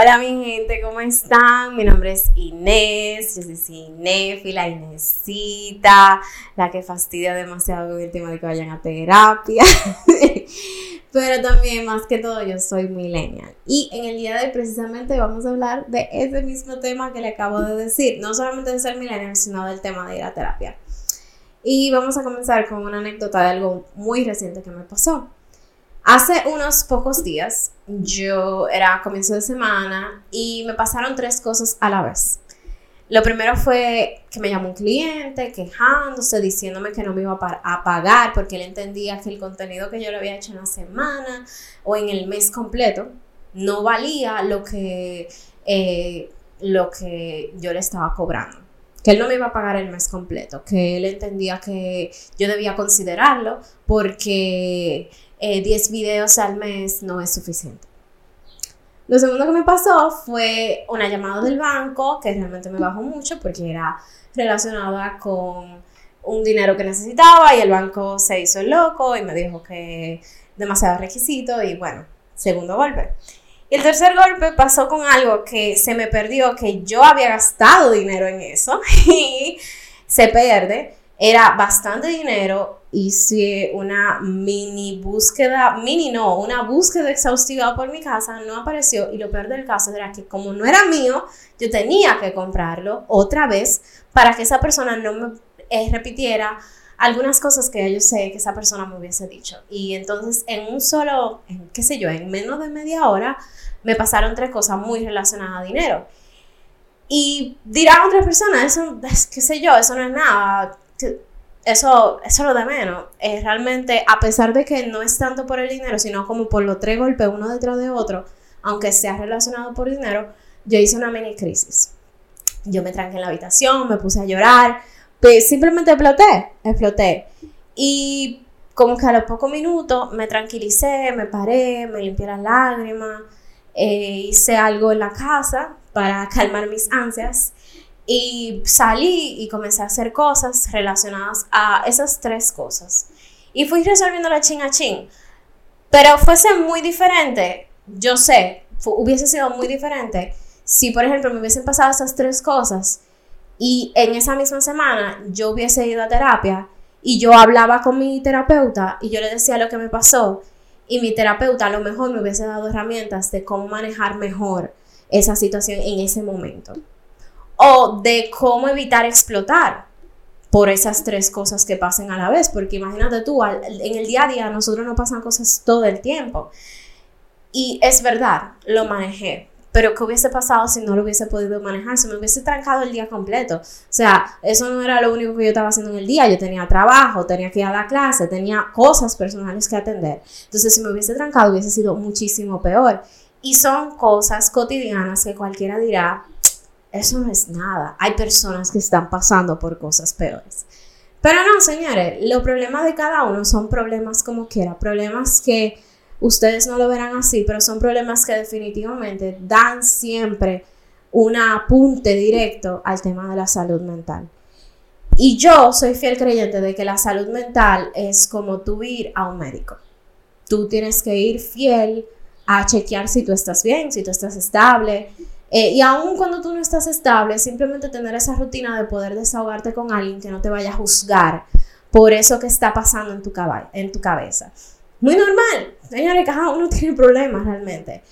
Hola mi gente, ¿cómo están? Mi nombre es Inés, yo soy cinéfila, Inésita, la que fastidia demasiado con el tema de que vayan a terapia. Pero también, más que todo, yo soy millennial. Y en el día de hoy precisamente vamos a hablar de ese mismo tema que le acabo de decir. No solamente de ser millennial, sino del tema de ir a terapia. Y vamos a comenzar con una anécdota de algo muy reciente que me pasó. Hace unos pocos días, yo era comienzo de semana y me pasaron tres cosas a la vez. Lo primero fue que me llamó un cliente quejándose, diciéndome que no me iba a pagar porque él entendía que el contenido que yo le había hecho en la semana o en el mes completo no valía lo que, eh, lo que yo le estaba cobrando. Que él no me iba a pagar el mes completo, que él entendía que yo debía considerarlo porque 10 eh, videos al mes no es suficiente. Lo segundo que me pasó fue una llamada del banco que realmente me bajó mucho porque era relacionada con un dinero que necesitaba y el banco se hizo el loco y me dijo que demasiado requisito y bueno, segundo golpe. Y el tercer golpe pasó con algo que se me perdió, que yo había gastado dinero en eso y se pierde. Era bastante dinero hice una mini búsqueda, mini no, una búsqueda exhaustiva por mi casa, no apareció y lo peor del caso era que como no era mío, yo tenía que comprarlo otra vez para que esa persona no me eh, repitiera algunas cosas que yo sé que esa persona me hubiese dicho. Y entonces en un solo, qué sé yo, en menos de media hora me pasaron tres cosas muy relacionadas a dinero. Y dirán otras personas, eso, qué sé yo, eso no es nada eso, eso lo de menos. es realmente, a pesar de que no es tanto por el dinero, sino como por los tres golpes uno detrás de otro, aunque sea relacionado por dinero, yo hice una mini crisis. Yo me tranqué en la habitación, me puse a llorar, simplemente exploté, exploté. Y como que a los pocos minutos me tranquilicé, me paré, me limpié las lágrimas, eh, hice algo en la casa para calmar mis ansias y salí y comencé a hacer cosas relacionadas a esas tres cosas. Y fui resolviendo la chin a chin. Pero fuese muy diferente, yo sé, hubiese sido muy diferente si, por ejemplo, me hubiesen pasado esas tres cosas y en esa misma semana yo hubiese ido a terapia y yo hablaba con mi terapeuta y yo le decía lo que me pasó y mi terapeuta a lo mejor me hubiese dado herramientas de cómo manejar mejor esa situación en ese momento o de cómo evitar explotar por esas tres cosas que pasen a la vez, porque imagínate tú, en el día a día nosotros no pasan cosas todo el tiempo. Y es verdad, lo manejé, pero ¿qué hubiese pasado si no lo hubiese podido manejar? Si me hubiese trancado el día completo. O sea, eso no era lo único que yo estaba haciendo en el día. Yo tenía trabajo, tenía que ir a la clase, tenía cosas personales que atender. Entonces, si me hubiese trancado, hubiese sido muchísimo peor. Y son cosas cotidianas que cualquiera dirá, eso no es nada. Hay personas que están pasando por cosas peores. Pero no, señores, los problemas de cada uno son problemas como quiera, problemas que ustedes no lo verán así, pero son problemas que definitivamente dan siempre un apunte directo al tema de la salud mental. Y yo soy fiel creyente de que la salud mental es como tú ir a un médico. Tú tienes que ir fiel a chequear si tú estás bien, si tú estás estable, eh, y aun cuando tú no estás estable, simplemente tener esa rutina de poder desahogarte con alguien que no te vaya a juzgar por eso que está pasando en tu, cabeza. Muy normal, señores, cada uno tiene problemas realmente,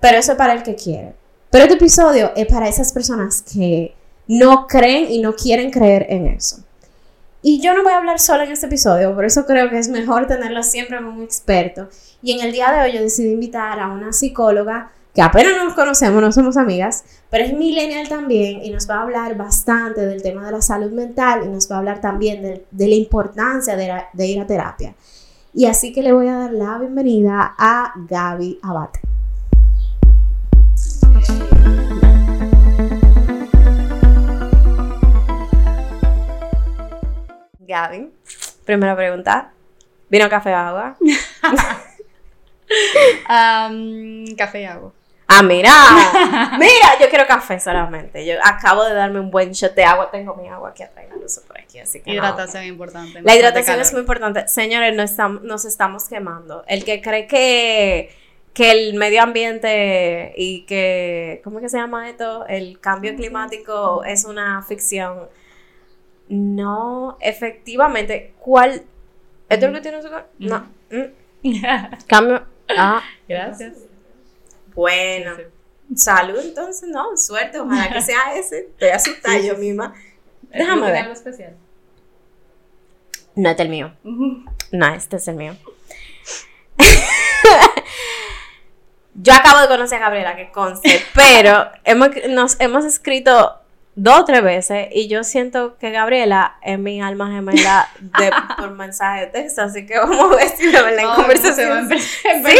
pero eso es para el que quiere. Pero este episodio es para esas personas que no creen y no quieren creer en eso. Y yo no voy a hablar solo en este episodio, por eso creo que es mejor tenerlo siempre como un experto. Y en el día de hoy yo decidí invitar a una psicóloga que apenas nos conocemos, no somos amigas, pero es millennial también y nos va a hablar bastante del tema de la salud mental y nos va a hablar también de, la importancia de, ir a terapia. Y así que le voy a dar la bienvenida a Gaby Abate. Gaby, primera pregunta. ¿Vino café o agua? café y agua. Ah, mira, mira, yo quiero café solamente. Yo acabo de darme un buen shot de agua. Tengo mi agua aquí atrás por aquí, así que. Hidratación es importante. La hidratación es muy importante. Señores, no estamos, nos estamos quemando. El que cree que, que el medio ambiente y que, ¿cómo es que se llama esto? El cambio climático es una ficción. No, efectivamente, ¿cuál? ¿Esto es lo que tiene azúcar? No. mm, Cambio. Ah, Gracias. Bueno. Sí, Salud, entonces, no, suerte, ojalá que sea ese. Estoy asustada yo misma. Déjame ¿Tiene ver. algo especial? No, es el mío. No, este es el mío. Yo acabo de conocer a Gabriela, que conste, pero hemos, nos hemos escrito dos o tres veces y yo siento que Gabriela es mi alma gemela de, por mensaje de texto, así que vamos a ver si de verdad en No, ¿cómo se va conversación. en Sí,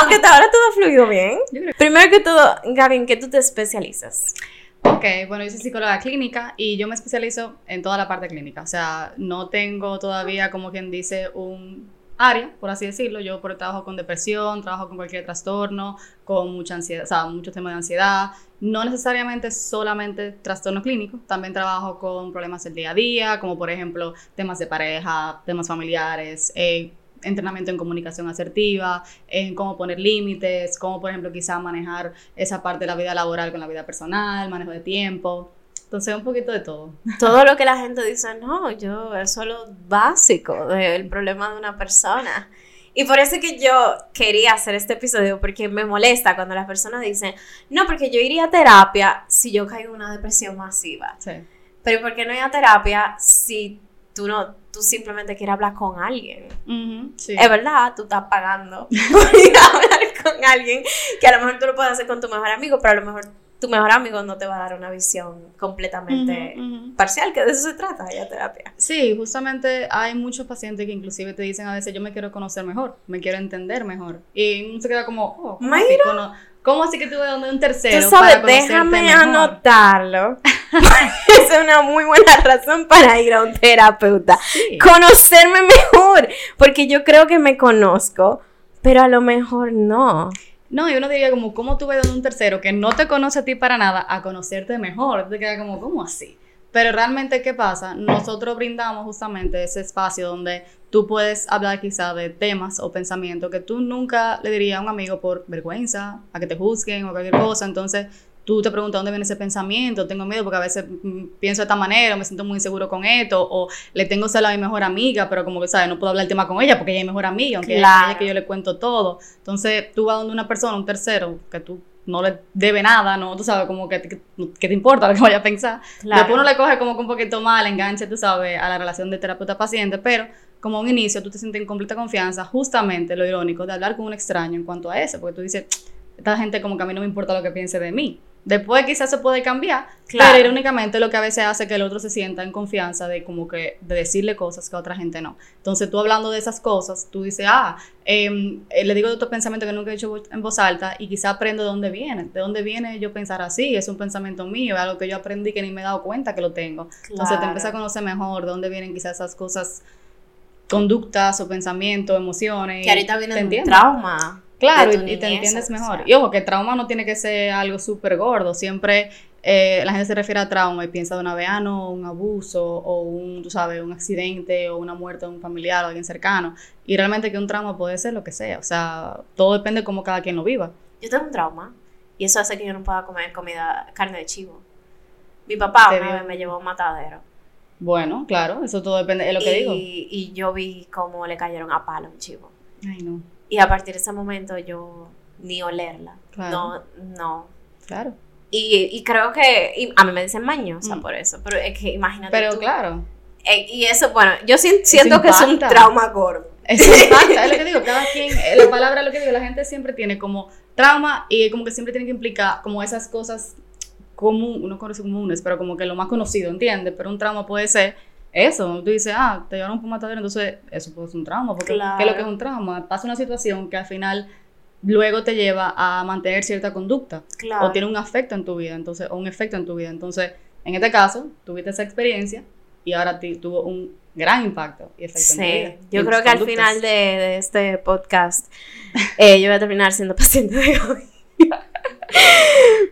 aunque hasta ahora todo ha fluido bien. Primero que todo, Gaby, ¿en qué tú te especializas? Ok, bueno, yo soy psicóloga clínica y yo me especializo en toda la parte clínica. O sea, no tengo todavía, como quien dice, un área, por así decirlo. Yo por trabajo con depresión, trabajo con cualquier trastorno, con mucha ansiedad, o muchos temas de ansiedad. No necesariamente solamente trastorno clínico, también trabajo con problemas del día a día, como por ejemplo temas de pareja, temas familiares, eh, entrenamiento en comunicación asertiva, en cómo poner límites, cómo por ejemplo quizá manejar esa parte de la vida laboral con la vida personal, manejo de tiempo. Entonces un poquito de todo. Todo lo que la gente dice, no, yo, eso es lo básico del problema de una persona. Y por eso es que yo quería hacer este episodio, porque me molesta cuando las personas dicen, no, porque yo iría a terapia si yo caigo en una depresión masiva. Sí. Pero ¿por qué no ir a terapia si tú no, tú simplemente quieres hablar con alguien? Ujú, sí. Es verdad, tú estás pagando por ir a hablar con alguien que a lo mejor tú lo puedes hacer con tu mejor amigo, pero a lo mejor tu mejor amigo no te va a dar una visión completamente parcial, que de eso se trata, ir a terapia. Sí, justamente hay muchos pacientes que inclusive te dicen a veces yo me quiero conocer mejor, me quiero entender mejor. Y uno se queda como, oh, ¿cómo, así, cono- ¿cómo así que donde un tercero Tú sabes, para déjame mejor? anotarlo. Es una muy buena razón para ir a un terapeuta. Sí. Conocerme mejor, porque yo creo que me conozco, pero a lo mejor no. No, y uno diría como, ¿cómo tú ves de un tercero que no te conoce a ti para nada a conocerte mejor? Te queda como, ¿cómo así? Pero realmente, ¿qué pasa? Nosotros brindamos justamente ese espacio donde tú puedes hablar quizá de temas o pensamientos que tú nunca le dirías a un amigo por vergüenza, a que te juzguen o cualquier cosa. Entonces, tú te preguntas dónde viene ese pensamiento, tengo miedo porque a veces mm, pienso de esta manera, me siento muy inseguro con esto, o le tengo celos a mi mejor amiga, pero como que, ¿sabes? No puedo hablar el tema con ella porque ella es mi mejor amiga, aunque Claro. ella es que yo le cuento todo. Entonces, tú vas donde una persona, un tercero, que tú no le debe nada, no, tú sabes, como que, que, que te importa lo que vaya a pensar. Claro. Después uno le coge como que un poquito mal, enganche, tú sabes, a la relación de terapeuta-paciente, pero como un inicio tú te sientes en completa confianza, justamente lo irónico de hablar con un extraño en cuanto a eso, porque tú dices, esta gente como que a mí no me importa lo que piense de mí. Después quizás se puede cambiar, Claro. pero irónicamente lo que a veces hace que el otro se sienta en confianza de como que de decirle cosas que a otra gente no. Entonces tú hablando de esas cosas, tú dices, ah, em, eh, le digo de otro pensamiento que nunca he dicho en voz alta y quizá aprendo de dónde viene, de dónde viene yo pensar así, es un pensamiento mío, es algo que yo aprendí que ni me he dado cuenta que lo tengo. Entonces te Claro. empiezas a conocer mejor de dónde vienen quizás esas cosas, conductas o pensamientos, emociones. Que ahorita y viene te de un entiendes. trauma. Claro, y, te entiendes o sea. mejor. Y ojo, que trauma no tiene que ser algo súper gordo. Siempre eh, la gente se refiere a trauma y piensa de una vez, ah, no, un abuso o un, tú sabes, un accidente o una muerte de un familiar o alguien cercano. Y realmente que un trauma puede ser lo que sea. O sea, todo depende de cómo cada quien lo viva. Yo tengo un trauma y eso hace que yo no pueda comer comida, carne de chivo. Mi papá una vez me llevó a un matadero. Bueno, claro, eso todo depende, es lo que y, digo. y yo vi cómo le cayeron a palo a un chivo. Ay, no, Y a partir de ese momento yo ni olerla. Claro. No, no. claro. Y, y creo que y a mí me dicen mañosa Mm. por eso, pero es que imagínate Pero tú. claro, Eh, y eso, bueno, yo si- siento que es un trauma gordo. Eso impacta, es lo que digo, cada quien, eh, la palabra es lo que digo, la gente siempre tiene como trauma y como que siempre tiene que implicar como esas cosas común, no comunes, pero como que lo más conocido, ¿entiendes? Pero un trauma puede ser eso, tú dices, ah, te llevaron un matadero, entonces eso puede ser un trauma, porque Claro. ¿qué es lo que es un trauma? Pasa una situación que al final luego te lleva a mantener cierta conducta Claro. o tiene un afecto en tu vida, entonces, o un efecto en tu vida, entonces, en este caso, tuviste esa experiencia y ahora tuvo un gran impacto y efecto en tu vida. Sí, yo creo que al final de, de este podcast eh, yo voy a terminar siendo paciente de hoy.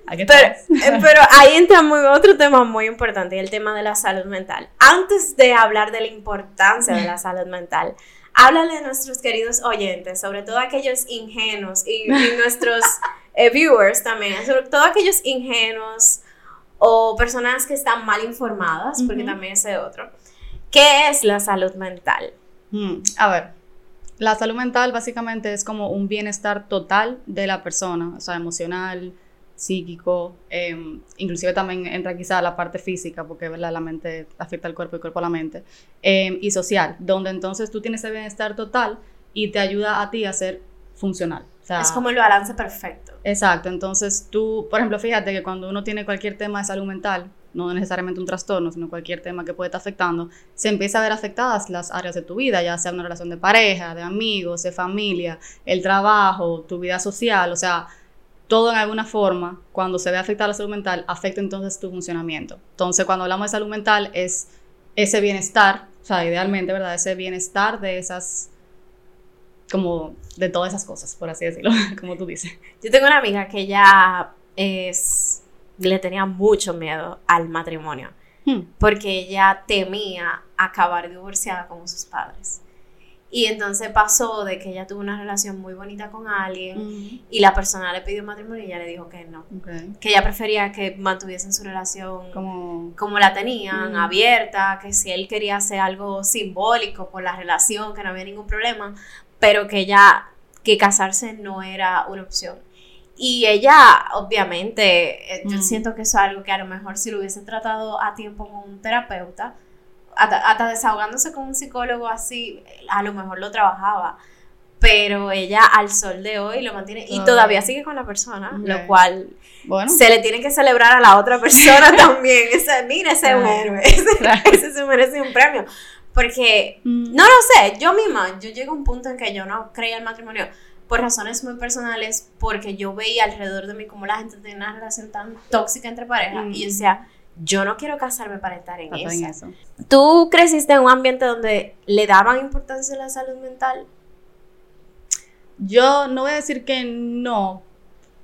Pero, eh, pero ahí entra muy, otro tema muy importante, y el tema de la salud mental. Antes de hablar de la importancia de la salud mental, háblale a nuestros queridos oyentes, sobre todo aquellos ingenuos y, nuestros eh, viewers también, sobre todo aquellos ingenuos o personas que están mal informadas, porque también ese es otro. ¿Qué es la salud mental? Hmm, a ver, la salud mental básicamente es como un bienestar total de la persona, o sea, emocional, psíquico, em, inclusive también entra quizá la parte física, porque la mente afecta al cuerpo y el cuerpo a la mente, em, y social, donde entonces tú tienes ese bienestar total y te ayuda a ti a ser funcional. es como el balance perfecto. Exacto, entonces tú, por ejemplo, fíjate que cuando uno tiene cualquier tema de salud mental, no necesariamente un trastorno, sino cualquier tema que puede estar afectando, se empieza a ver afectadas las áreas de tu vida, ya sea una relación de pareja, de amigos, de familia, el trabajo, tu vida social, o sea, todo en alguna forma, cuando se ve afectada la salud mental, afecta entonces tu funcionamiento. Entonces, cuando hablamos de salud mental, es ese bienestar, o sea, idealmente, ¿verdad? Ese bienestar de esas, como, de todas esas cosas, por así decirlo, como tú dices. Yo tengo una amiga que ya es, le tenía mucho miedo al matrimonio, hmm. porque ella temía acabar divorciada con sus padres. Y entonces pasó de que ella tuvo una relación muy bonita con alguien y la persona le pidió matrimonio y ella le dijo que no. Que ella prefería que mantuviesen su relación como, la tenían, abierta, que si él quería hacer algo simbólico por la relación, que no había ningún problema, pero que ya, que casarse no era una opción. Y ella, obviamente, eh, yo siento que eso es algo que a lo mejor si lo hubiese tratado a tiempo con un terapeuta, hasta, desahogándose con un psicólogo así, a lo mejor lo trabajaba. Pero ella al sol de hoy lo mantiene y todavía sigue con la persona, lo cual se le tiene que celebrar a la otra persona también. Ese, mira, ese es un héroe, ese, se merece un premio. Porque, mm. no lo sé, yo misma, yo llego a un punto en que yo no creía el matrimonio por razones muy personales, porque yo veía alrededor de mí como la gente tenía una relación tan tóxica entre parejas y yo decía, yo no quiero casarme para estar en, eso. ¿Tú creciste en un ambiente donde le daban importancia a la salud mental? Yo no voy a decir que no,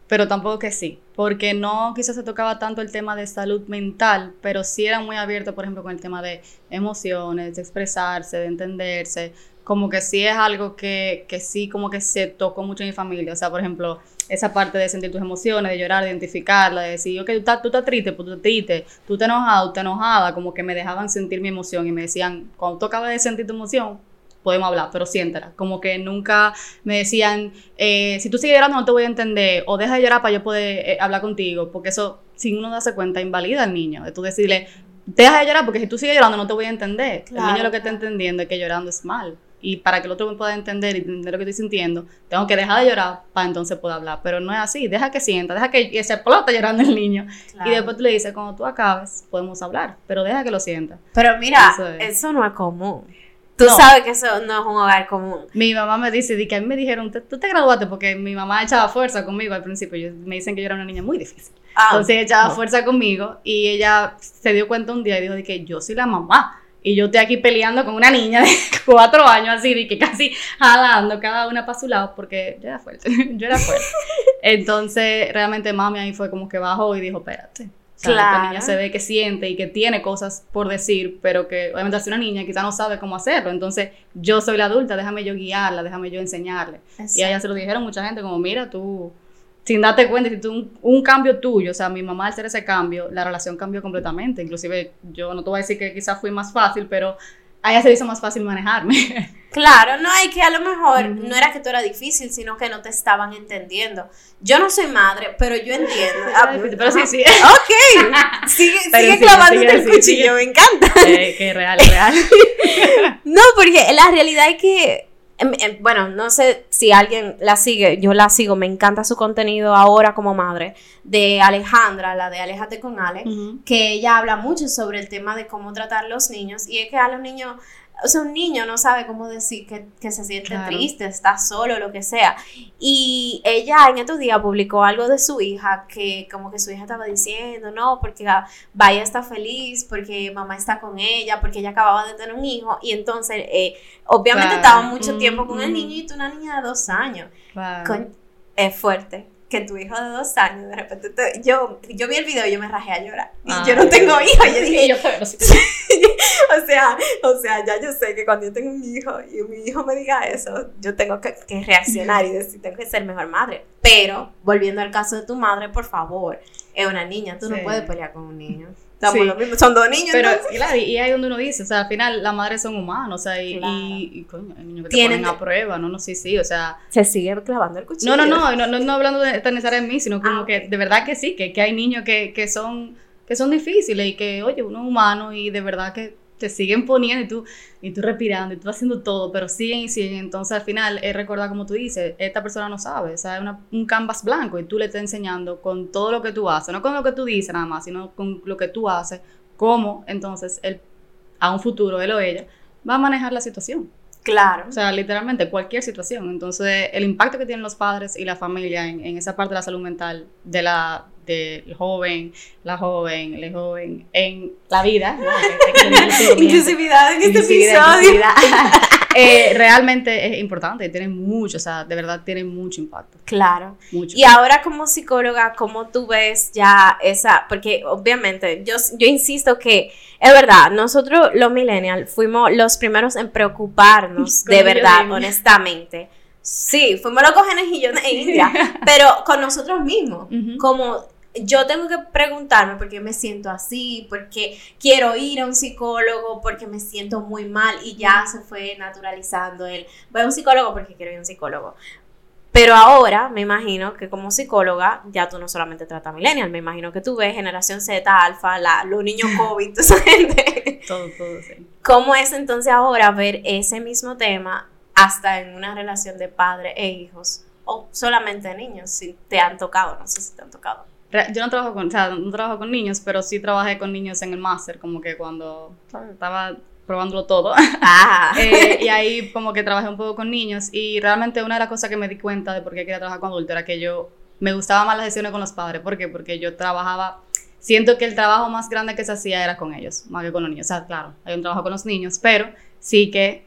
pero tampoco que sí, porque no quizás se tocaba tanto el tema de salud mental, pero sí era muy abierto, por ejemplo, con el tema de emociones, de expresarse, de entenderse, como que sí es algo que, que sí como que se tocó mucho en mi familia, o sea, por ejemplo, esa parte de sentir tus emociones, de llorar, de identificarla, de decir, ok, tú estás, tú estás triste, pues tú estás triste, tú te enojado, tú te enojada, como que me dejaban sentir mi emoción y me decían, cuando tú acabas de sentir tu emoción, podemos hablar, pero siéntela. Como que nunca me decían, eh, si tú sigues llorando no te voy a entender, o deja de llorar para yo poder eh, hablar contigo, porque eso, sin uno darse cuenta, invalida al niño, de tú decirle, deja de llorar, porque si tú sigues llorando no te voy a entender. el niño lo que está entendiendo es que llorando es mal y para que el otro me pueda entender y entender lo que estoy sintiendo, tengo que dejar de llorar para entonces poder hablar. Pero no es así, deja que sienta, deja que se explota llorando el niño. Y después tú le dices, cuando tú acabes, podemos hablar, pero deja que lo sienta. Pero mira, eso, no es común. Tú sabes que eso no es un hogar común. Mi mamá me dice, que a mí me dijeron, tú te graduaste porque mi mamá echaba fuerza conmigo al principio. me dicen que yo era una niña muy difícil. Ah, entonces echaba fuerza conmigo y ella se dio cuenta un día y dijo que yo soy la mamá y yo estoy aquí peleando con una niña de cuatro años así, de que casi jalando cada una para su lado, porque yo era fuerte, yo era fuerte. Entonces, realmente mami ahí fue como que bajó y dijo, espérate. O sea, Esta niña se ve que siente y que tiene cosas por decir, pero que obviamente es una niña quizá no sabe cómo hacerlo. Entonces, yo soy la adulta, déjame yo guiarla, déjame yo enseñarle. Y a ella se lo dijeron mucha gente como, mira, tú sin darte cuenta, si tú un, cambio tuyo, o sea, mi mamá al hacer ese cambio, la relación cambió completamente. Inclusive, yo no te voy a decir que quizás fui más fácil, pero a ella se le hizo más fácil manejarme. Claro, no, hay que a lo mejor no era que tú era difícil, sino que no te estaban entendiendo. Yo no soy madre, pero yo entiendo. Ah, pero sí, sí. Ok, sigue, sigue clavándote el cuchillo, me encanta. Eh, que real, real. no, porque la realidad es que bueno, no sé si alguien la sigue, yo la sigo, me encanta su contenido ahora como madre, de Alejandra, la de Alejate con Ale, que ella habla mucho sobre el tema de cómo tratar a los niños y es que a los niños o sea, un niño no sabe cómo decir que, se siente triste, está solo, lo que sea. Y ella en estos días publicó algo de su hija, que como que su hija estaba diciendo, no, porque Vaya está feliz, porque mamá está con ella, porque ella acababa de tener un hijo. Y entonces, eh, obviamente estaba mucho tiempo con el niño y tú una niña de dos años. es fuerte. que tu hijo de dos años, de repente, te- yo, yo vi el video y yo me rajé a llorar. Y Ah. yo no tengo hijo. Yo dije, Y yo, pero sí. o sea, o sea, ya yo sé que cuando yo tengo un hijo y mi hijo me diga eso, yo tengo que, que reaccionar y decir, tengo que ser mejor madre. Pero, volviendo al caso de tu madre, por favor, es una niña, tú Sí. no puedes pelear con un niño. Estamos Sí. lo mismo, son dos niños. Pero, entonces. claro, y, ahí donde uno dice, o sea, al final las madres son humanos, o sea, y, Claro. y, y, coño, hay niños que te Tienen ponen a prueba, no, no, sí, sí, o sea, Se sigue clavando el cuchillo. no, no, no, no, no, no hablando de eternizar en mí, sino como Ah, que de verdad que sí, que, que hay niños que, que son que son difíciles y que, oye, uno es humano y de verdad que te siguen poniendo y tú, y tú respirando y tú haciendo todo, pero siguen y siguen. Entonces al final es recordar, como tú dices, esta persona no sabe, o sea, es una- un canvas blanco y tú le estás enseñando con todo lo que tú haces, no con lo que tú dices nada más, sino con lo que tú haces, cómo entonces él, a un futuro, él o ella, va a manejar la situación. Claro. O sea, literalmente cualquier situación. Entonces, el impacto que tienen los padres y la familia en, en esa parte de la salud mental de la del joven, la joven, el joven, en la vida. ¿no? Inclusividad en este inclusividad, episodio. inclusividad, eh, realmente es importante, tiene mucho, o sea, de verdad tiene mucho impacto. Claro. Mucho. Y ahora como psicóloga, ¿cómo tú ves ya esa? Porque obviamente yo, yo insisto que es verdad, nosotros los millennials fuimos los primeros en preocuparnos de verdad, honestamente. Sí, fuimos los conejillos de India, pero con nosotros mismos. Como yo tengo que preguntarme por qué me siento así, porque quiero ir a un psicólogo, porque me siento muy mal y ya se fue naturalizando el voy a un psicólogo porque quiero ir a un psicólogo. Pero ahora me imagino que como psicóloga ya tú no solamente tratas millennial, me imagino que tú ves generación Z, alfa, la, los niños COVID, toda esa gente. Todo, todo, sí. ¿Cómo es entonces ahora ver ese mismo tema hasta en una relación de padre e hijos? O solamente de niños, si te han tocado, no sé si te han tocado. Yo no trabajo con, o sea, no trabajo con niños, pero sí trabajé con niños en el máster, como que cuando estaba probándolo todo. Ah, Eh, y ahí como que trabajé un poco con niños y realmente una de las cosas que me di cuenta de por qué quería trabajar con adultos era que yo me gustaba más las sesiones con los padres. ¿Por qué? Porque yo trabajaba, siento que el trabajo más grande que se hacía era con ellos, más que con los niños. O sea, claro, hay un trabajo con los niños, pero sí que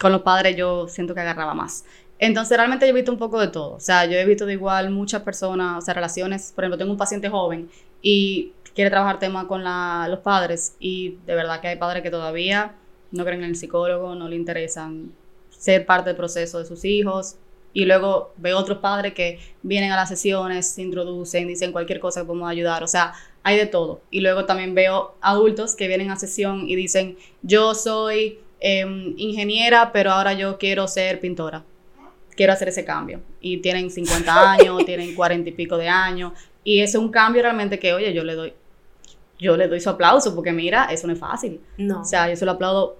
con los padres yo siento que agarraba más. Entonces realmente yo he visto un poco de todo. O sea, yo he visto de igual muchas personas, o sea, relaciones. Por ejemplo, tengo un paciente joven y quiere trabajar tema con la- los padres y de verdad que hay padres que todavía no creen en el psicólogo, no le interesan ser parte del proceso de sus hijos. Y luego veo otros padres que vienen a las sesiones, se introducen, dicen cualquier cosa que podemos ayudar. O sea, hay de todo. Y luego también veo adultos que vienen a sesión y dicen, yo soy em, ingeniera, pero ahora yo quiero ser pintora. Quiero hacer ese cambio. Y tienen 50 años, tienen 40 y pico de años. Y es un cambio realmente que, oye, yo le doy, yo le doy su aplauso porque mira, eso no es fácil. no. O sea, yo se lo aplaudo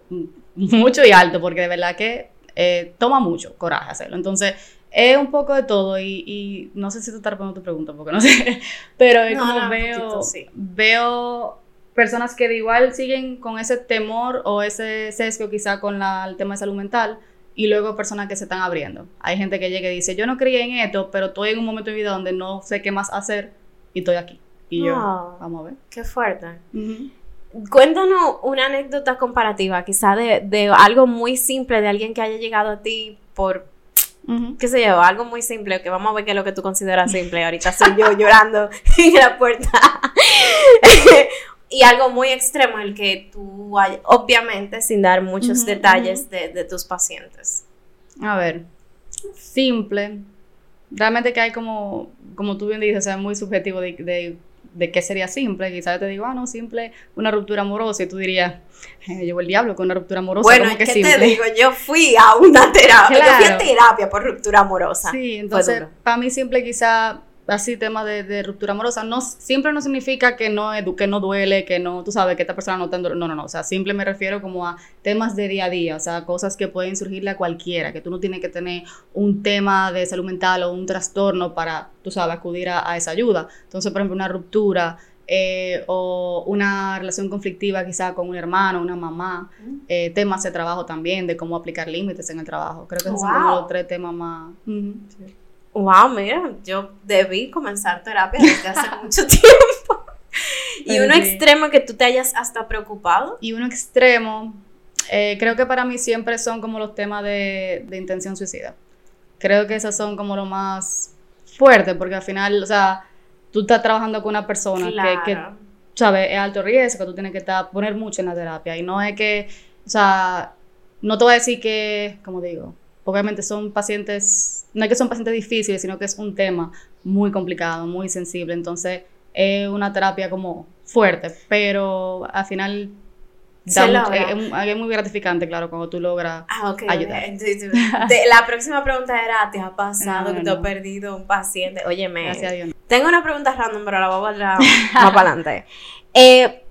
mucho y alto porque de verdad que eh, toma mucho coraje hacerlo. Entonces, es un poco de todo y, y no sé si tú estás respondiendo tu pregunta porque no sé, pero es No, como no, veo, poquito, sí. veo personas que de igual siguen con ese temor o ese sesgo quizá con la- el tema de salud mental y luego personas que se están abriendo. Hay gente que llega y dice, yo no creía en esto, pero estoy en un momento de mi vida donde no sé qué más hacer y estoy aquí. Y yo, No. vamos a ver. Qué fuerte. Cuéntanos una anécdota comparativa, quizá de, de algo muy simple, de alguien que haya llegado a ti por, qué sé yo, algo muy simple, que vamos a ver qué es lo que tú consideras simple. Ahorita soy yo llorando en la puerta. y algo muy extremo, el que tú, obviamente, sin dar muchos detalles de, de tus pacientes. A ver, simple. Realmente que hay como, como tú bien dices, o sea, muy subjetivo de, de, de qué sería simple. Quizás yo te digo, ah, no, simple, una ruptura amorosa. Y tú dirías, "Eh, llevo el diablo con una ruptura amorosa. Bueno, ¿cómo que ¿qué simple? te digo? Yo fui a una terapia, yo fui a Claro. terapia por ruptura amorosa. Sí, entonces, para mí simple quizá, así tema de, de ruptura amorosa, no, simple no significa que no, que no duele, que no, tú sabes, que esta persona no te no, no, no, o sea, simple me refiero como a temas de día a día, o sea, cosas que pueden surgirle a cualquiera, que tú no tienes que tener un tema de salud mental o un trastorno para, tú sabes, acudir a, a esa ayuda. Entonces, por ejemplo, una ruptura eh, o una relación conflictiva quizá con un hermano, una mamá, eh, temas de trabajo también, de cómo aplicar límites en el trabajo. Creo que esos son como Wow. los tres temas más... Sí. Wow, mira, yo debí comenzar terapia desde hace mucho tiempo. y Pero uno extremo que tú te hayas hasta preocupado. Y uno extremo, eh, creo que para mí siempre son como los temas de, de intención suicida. Creo que esos son como los más fuerte porque al final, o sea, tú estás trabajando con una persona que, que, ¿sabes? Es alto riesgo, tú tienes que estar, poner mucho en la terapia y no es que, o sea, no te voy a decir que, como digo, obviamente son pacientes, no es que son pacientes difíciles, sino que es un tema muy complicado, muy sensible, entonces es una terapia como fuerte, pero al final es, muy gratificante, claro, cuando tú logras ah, ayudar. la próxima pregunta era, ¿te ha pasado que te has perdido un paciente? Óyeme, Gracias a Dios. tengo una pregunta random, pero la voy a guardar más para adelante. Eh,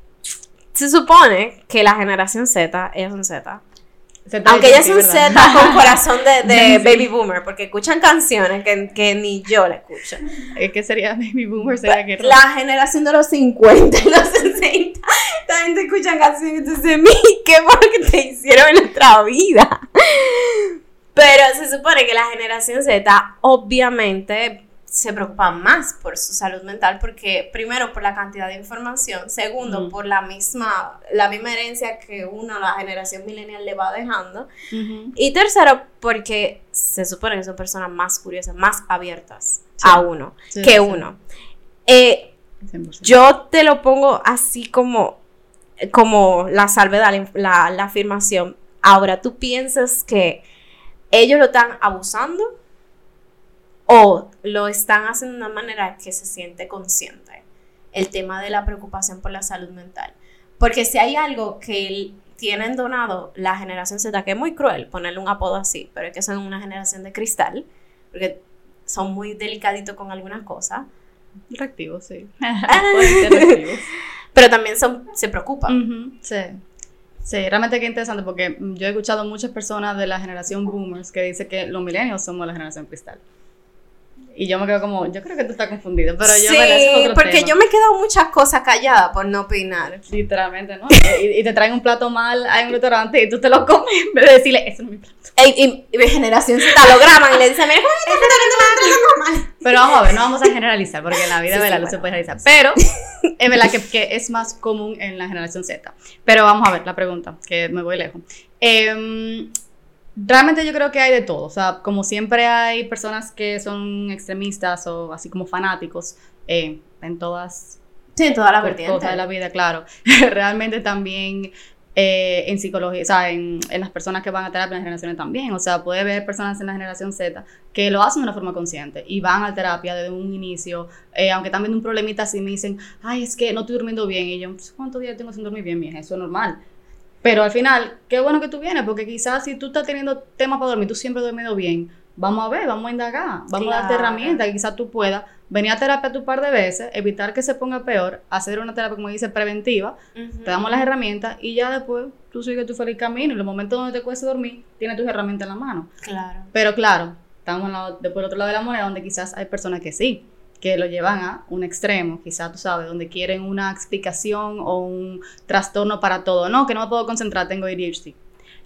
se supone que la generación Z, ellos son Z, aunque ella es un Z con corazón de, baby boomer, porque escuchan canciones que, que ni yo la escucho. ¿Qué sería baby boomer? ¿Sería que la generación de los 50 y los 60. También te escuchan canciones y tú ¿qué lo que te hicieron en nuestra vida? Pero se supone que la generación Z, obviamente, se preocupan más por su salud mental porque primero por la cantidad de información, segundo por la misma la misma herencia que uno la generación millennial le va dejando y tercero porque se supone que son personas más curiosas, más abiertas a uno que uno. Eh, yo te lo pongo así como como la salvedad, la, la afirmación. Ahora, ¿tú piensas que ellos lo están abusando? O lo están haciendo de una manera que se siente consciente. El tema de la preocupación por la salud mental. Porque si hay algo que tienen donado la generación Z, que es muy cruel ponerle un apodo así, pero es que son una generación de cristal, porque son muy delicaditos con algunas cosas. Reactivos, sí. pero también son, se preocupan. sí. Sí, realmente qué interesante porque yo he escuchado muchas personas de la generación boomers que dicen que los millennials somos la generación cristal. Y yo me quedo como, yo creo que tú estás confundido, pero yo sí, porque yo me he quedado muchas cosas calladas por no opinar. Literalmente, ¿no? y, te traen un plato mal a un restaurante y tú te lo comes en vez de decirle, eso no es mi plato. Y, y, generación Z lo graban y le dicen, mira. Pero vamos a ver, no vamos a generalizar, porque en la vida de la luz se puede generalizar. Pero es verdad que, que, es más común en la generación Z. Pero vamos a ver la pregunta, que me voy lejos. Eh, Realmente yo creo que hay de todo, o sea, como siempre hay personas que son extremistas o así como fanáticos eh, en todas... Sí, en todas las vertientes. Cosas de la vida, claro. Realmente también eh, en psicología, o sea, en, en, las personas que van a terapia en las generaciones también. O sea, puede haber personas en la generación Z que lo hacen de una forma consciente y van a terapia desde un inicio, eh, aunque también un problemita así me dicen, ay, es que no estoy durmiendo bien. Y yo, ¿cuántos días tengo sin dormir bien? Mija, eso es normal. Pero al final, qué bueno que tú vienes, porque quizás si tú estás teniendo temas para dormir, tú siempre has dormido bien, vamos a ver, vamos a indagar, vamos a darte herramientas que quizás tú puedas venir a terapia tu par de veces, evitar que se ponga peor, hacer una terapia, como dice, preventiva, te damos las herramientas y ya después tú sigues tu feliz camino y en los momentos donde te cuesta dormir, tienes tus herramientas en la mano. Claro. Pero claro, estamos después del otro lado de la moneda donde quizás hay personas que sí que lo llevan a un extremo, quizá tú sabes, donde quieren una explicación o un trastorno para todo. No, que no me puedo concentrar, tengo ADHD.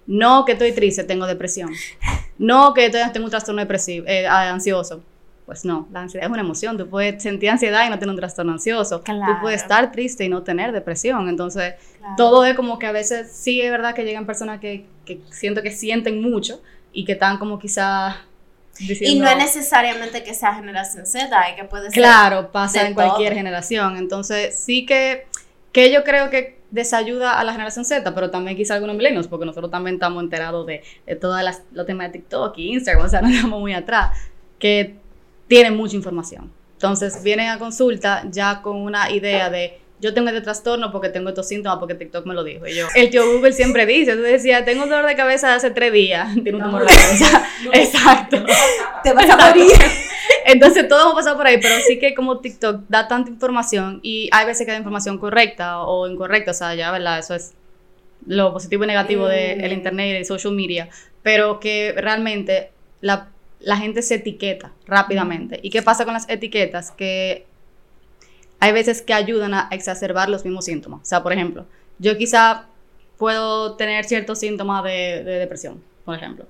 No, que estoy triste, tengo depresión. No, que tengo un trastorno depresivo, eh, ansioso. Pues no, la ansiedad es una emoción. Tú puedes sentir ansiedad y no tener un trastorno ansioso. Tú puedes estar triste y no tener depresión. Entonces, todo es como que a veces sí es verdad que llegan personas que, que siento que sienten mucho y que están como quizás y no es necesariamente que sea generación Z, hay que puede ser. Claro, pasa en cualquier generación. Entonces, sí que, que yo creo que desayuda a la generación Z, pero también quizá algunos milenios, porque nosotros también estamos enterados de, de todos los temas de TikTok y Instagram, o sea, no estamos muy atrás, que tienen mucha información. Entonces, vienen a consulta ya con una idea de yo tengo este trastorno porque tengo estos síntomas porque TikTok me lo dijo. Y yo, el tío Google siempre dice, tú decías, tengo un dolor de cabeza hace tres días, tiene un tumor de cabeza. Exacto. Te vas a morir. Entonces todo hemos pasado por ahí, pero sí que como TikTok da tanta información y hay veces que da información correcta o incorrecta, o sea, ya, ¿verdad? Eso es lo positivo y negativo del de internet y de social media, pero que realmente la, la gente se etiqueta rápidamente. ¿Y qué pasa con las etiquetas? Que hay veces que ayudan a exacerbar los mismos síntomas. O sea, por ejemplo, yo quizá puedo tener ciertos síntomas de, depresión, por ejemplo.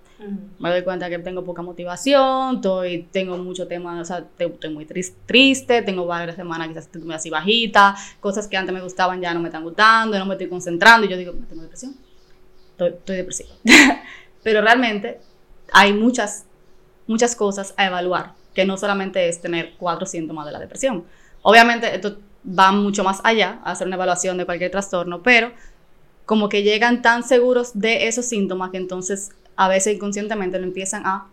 Me doy cuenta que tengo poca motivación, estoy, tengo mucho tema, o sea, estoy muy triste, tengo varias semanas quizás estoy así bajita, cosas que antes me gustaban ya no me están gustando, no me estoy concentrando y yo digo, tengo depresión, estoy, estoy depresiva. Pero realmente hay muchas, muchas cosas a evaluar que no solamente es tener cuatro síntomas de la depresión. Obviamente esto va mucho más allá, a hacer una evaluación de cualquier trastorno, pero como que llegan tan seguros de esos síntomas que entonces a veces inconscientemente lo empiezan a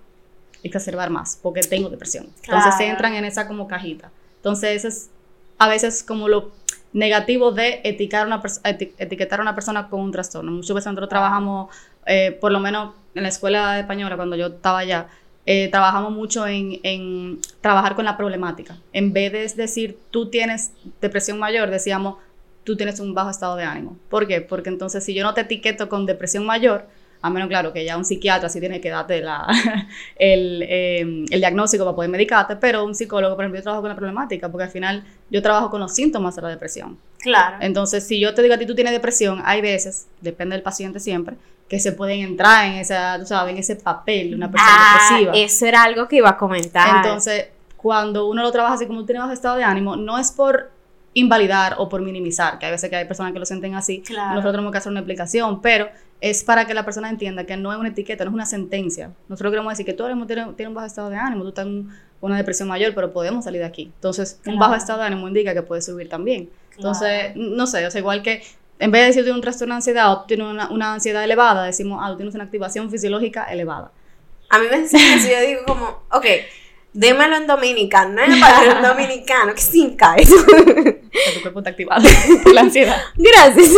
exacerbar más, porque tengo depresión. Entonces se entran en esa como cajita. Entonces eso es a veces como lo negativo de etiquetar, una etiquetar a una persona con un trastorno. Muchas veces nosotros trabajamos, eh, por lo menos en la escuela española, cuando yo estaba allá, eh, trabajamos mucho en, trabajar con la problemática. En vez de decir tú tienes depresión mayor, decíamos tú tienes un bajo estado de ánimo. ¿Por qué? Porque entonces si yo no te etiqueto con depresión mayor, a menos claro que ya un psiquiatra sí tiene que darte la, el, eh, el, diagnóstico para poder medicarte, pero un psicólogo, por ejemplo, yo trabajo con la problemática, porque al final yo trabajo con los síntomas de la depresión. Claro. Entonces, si yo te digo a ti tú tienes depresión, hay veces, depende del paciente siempre, que se pueden entrar en esa, tú sabes, en ese papel de una persona ah, depresiva. Eso era algo que iba a comentar. Entonces, cuando uno lo trabaja así como tú tienes bajo estado de ánimo, no es por invalidar o por minimizar, que hay veces que hay personas que lo sienten así, Claro. nosotros tenemos que hacer una explicación, pero es para que la persona entienda que no es una etiqueta, no es una sentencia. Nosotros queremos decir que tú ahora mismo tienes, tienes un bajo estado de ánimo, tú estás en una depresión mayor, pero podemos salir de aquí. Entonces, un bajo estado de ánimo indica que puede subir también. Entonces, no sé, o sea, igual que en vez de decir que tienes un trastorno de ansiedad o tienes una, una ansiedad elevada, decimos, ah, tienes una activación fisiológica elevada. A mí me eso, yo digo como, ok, démelo en dominicano, no es para en dominicano, que sin cae. Que tu cuerpo está activado por la ansiedad. Gracias.